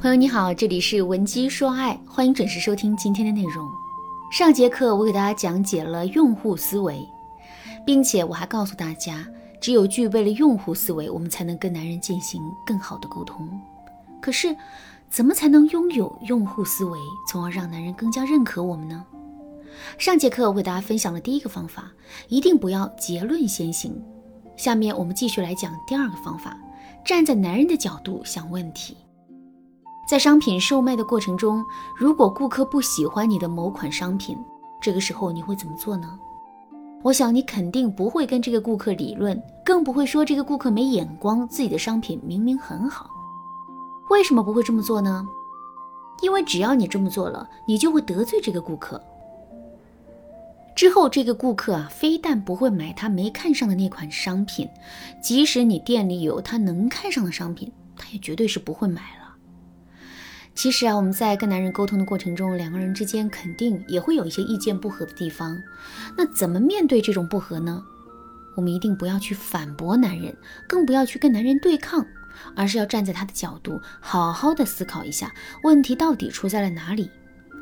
朋友你好，这里是文姬说爱，欢迎准时收听今天的内容。上节课我给大家讲解了用户思维，并且我还告诉大家，只有具备了用户思维，我们才能跟男人进行更好的沟通。可是，怎么才能拥有用户思维，从而让男人更加认可我们呢？上节课我给大家分享了第一个方法，一定不要结论先行。下面我们继续来讲第二个方法，站在男人的角度想问题。在商品售卖的过程中，如果顾客不喜欢你的某款商品，这个时候你会怎么做呢？我想你肯定不会跟这个顾客理论，更不会说这个顾客没眼光，自己的商品明明很好。为什么不会这么做呢？因为只要你这么做了，你就会得罪这个顾客。之后这个顾客啊，非但不会买他没看上的那款商品，即使你店里有他能看上的商品，他也绝对是不会买了。其实啊，我们在跟男人沟通的过程中，两个人之间肯定也会有一些意见不合的地方。那怎么面对这种不合呢？我们一定不要去反驳男人，更不要去跟男人对抗，而是要站在他的角度，好好的思考一下问题到底出在了哪里。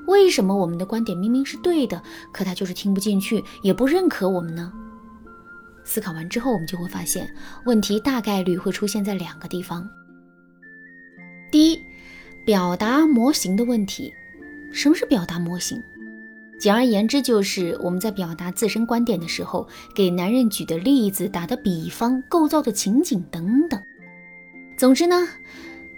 为什么我们的观点明明是对的，可他就是听不进去，也不认可我们呢？思考完之后，我们就会发现问题大概率会出现在两个地方。第一。表达模型的问题，什么是表达模型？简而言之，就是我们在表达自身观点的时候，给男人举的例子、打的比方、构造的情景等等。总之呢，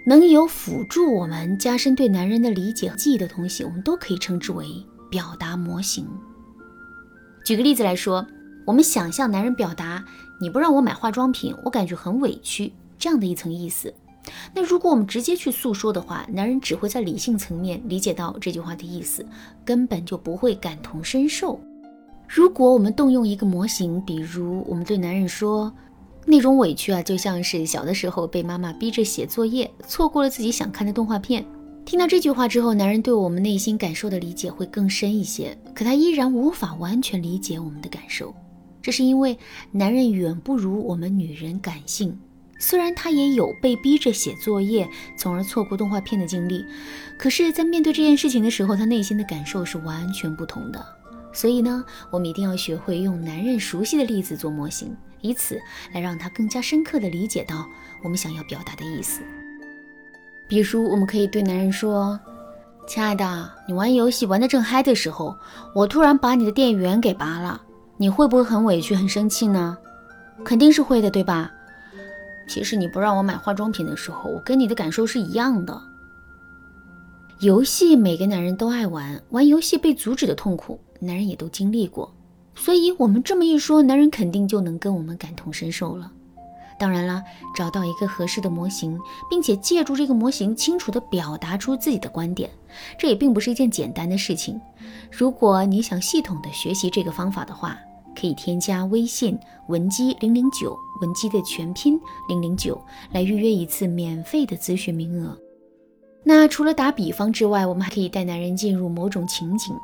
能有辅助我们加深对男人的理解和记忆的东西，我们都可以称之为表达模型。举个例子来说，我们想象男人表达“你不让我买化妆品，我感觉很委屈”这样的一层意思。那如果我们直接去诉说的话，男人只会在理性层面理解到这句话的意思，根本就不会感同身受。如果我们动用一个模型，比如我们对男人说，那种委屈啊，就像是小的时候被妈妈逼着写作业，错过了自己想看的动画片。听到这句话之后，男人对我们内心感受的理解会更深一些，可他依然无法完全理解我们的感受，这是因为男人远不如我们女人感性。虽然他也有被逼着写作业，从而错过动画片的经历，可是，在面对这件事情的时候，他内心的感受是完全不同的。所以呢，我们一定要学会用男人熟悉的例子做模型，以此来让他更加深刻地理解到我们想要表达的意思。比如，我们可以对男人说：“亲爱的，你玩游戏玩得正嗨的时候，我突然把你的电源给拔了，你会不会很委屈、很生气呢？肯定是会的，对吧？”其实你不让我买化妆品的时候，我跟你的感受是一样的。游戏每个男人都爱玩，玩游戏被阻止的痛苦，男人也都经历过。所以，我们这么一说，男人肯定就能跟我们感同身受了。当然了，找到一个合适的模型，并且借助这个模型清楚地表达出自己的观点，这也并不是一件简单的事情。如果你想系统地学习这个方法的话，可以添加微信文姬零零九，文姬的全拼零零九，来预约一次免费的咨询名额。那除了打比方之外，我们还可以带男人进入某种情景，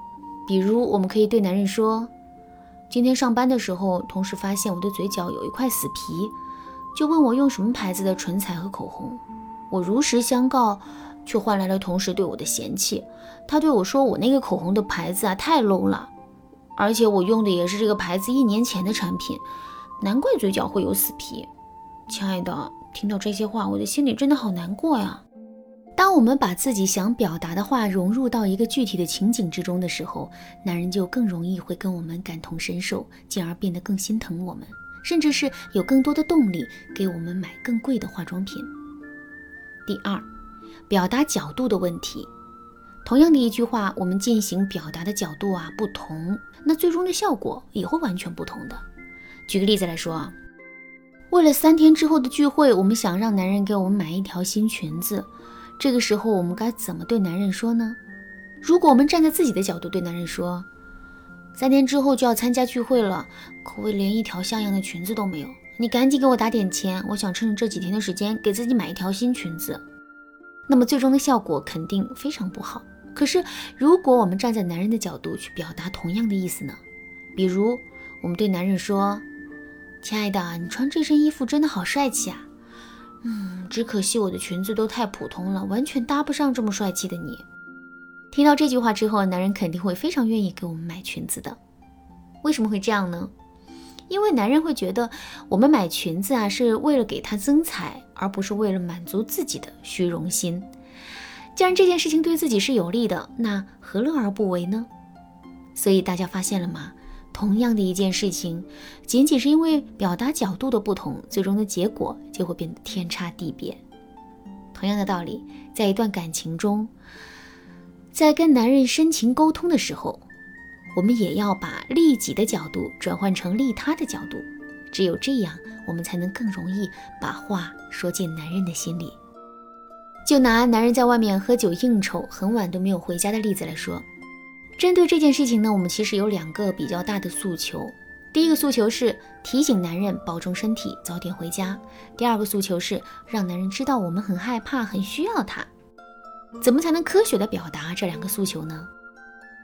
比如我们可以对男人说：“今天上班的时候，同事发现我的嘴角有一块死皮，就问我用什么牌子的唇彩和口红。我如实相告，却换来了同事对我的嫌弃。他对我说，我那个口红的牌子啊，太 low 了。”而且我用的也是这个牌子一年前的产品，难怪嘴角会有死皮。亲爱的，听到这些话，我的心里真的好难过呀。当我们把自己想表达的话融入到一个具体的情景之中的时候，男人就更容易会跟我们感同身受，进而变得更心疼我们，甚至是有更多的动力给我们买更贵的化妆品。第二，表达角度的问题。同样的一句话，我们进行表达的角度啊不同，那最终的效果也会完全不同的。举个例子来说啊，为了三天之后的聚会，我们想让男人给我们买一条新裙子，这个时候我们该怎么对男人说呢？如果我们站在自己的角度对男人说，三天之后就要参加聚会了，可我连一条像样的裙子都没有，你赶紧给我打点钱，我想趁着这几天的时间给自己买一条新裙子。那么最终的效果肯定非常不好。可是，如果我们站在男人的角度去表达同样的意思呢？比如，我们对男人说：“亲爱的，你穿这身衣服真的好帅气啊！嗯，只可惜我的裙子都太普通了，完全搭不上这么帅气的你。听到这句话之后，男人肯定会非常愿意给我们买裙子的。为什么会这样呢？因为男人会觉得我们买裙子啊是为了给他增彩，而不是为了满足自己的虚荣心。既然这件事情对自己是有利的，那何乐而不为呢？所以大家发现了吗？同样的一件事情，仅仅是因为表达角度的不同，最终的结果就会变得天差地别。同样的道理，在一段感情中。在跟男人深情沟通的时候，我们也要把利己的角度转换成利他的角度，只有这样，我们才能更容易把话说进男人的心里。就拿男人在外面喝酒应酬，很晚都没有回家的例子来说，针对这件事情呢，我们其实有两个比较大的诉求。第一个诉求是提醒男人保重身体，早点回家；第二个诉求是让男人知道我们很害怕，很需要他。怎么才能科学的表达这两个诉求呢？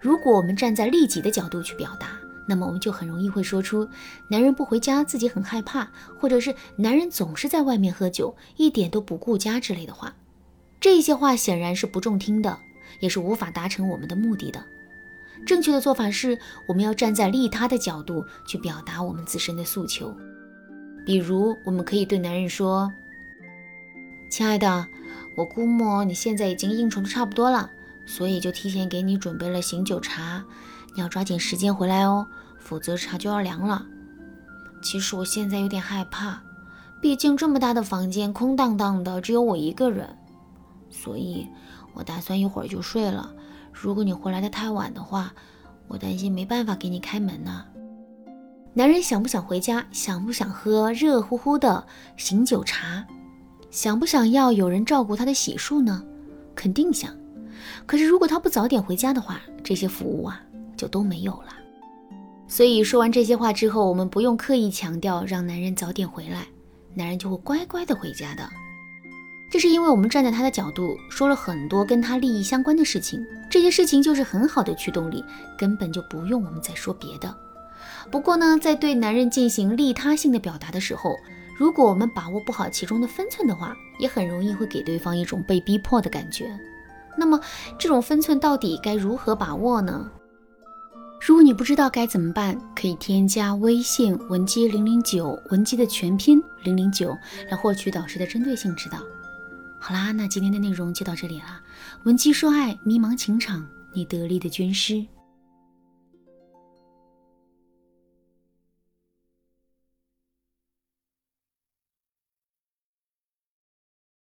如果我们站在利己的角度去表达，那么我们就很容易会说出男人不回家自己很害怕，或者是男人总是在外面喝酒，一点都不顾家之类的话。这些话显然是不中听的，也是无法达成我们的目的的。正确的做法是，我们要站在利他的角度去表达我们自身的诉求。比如，我们可以对男人说：“亲爱的。”我估摸你现在已经应酬的差不多了，所以就提前给你准备了醒酒茶，你要抓紧时间回来哦，否则茶就要凉了。其实我现在有点害怕，毕竟这么大的房间空荡荡的，只有我一个人，所以我打算一会儿就睡了。如果你回来的太晚的话，我担心没办法给你开门呢。男人想不想回家？想不想喝热乎乎的醒酒茶？想不想要有人照顾他的洗漱呢？肯定想。可是如果他不早点回家的话，这些服务啊就都没有了。所以说完这些话之后，我们不用刻意强调让男人早点回来，男人就会乖乖的回家的。这是因为我们站在他的角度说了很多跟他利益相关的事情，这些事情就是很好的驱动力，根本就不用我们再说别的。不过呢，在对男人进行利他性的表达的时候，如果我们把握不好其中的分寸的话，也很容易会给对方一种被逼迫的感觉。那么，这种分寸到底该如何把握呢？如果你不知道该怎么办，可以添加微信文姬零零九，文姬的全拼零零九，来获取导师的针对性指导。好啦，那今天的内容就到这里了。闻鸡说爱，迷茫情场，你得力的军师。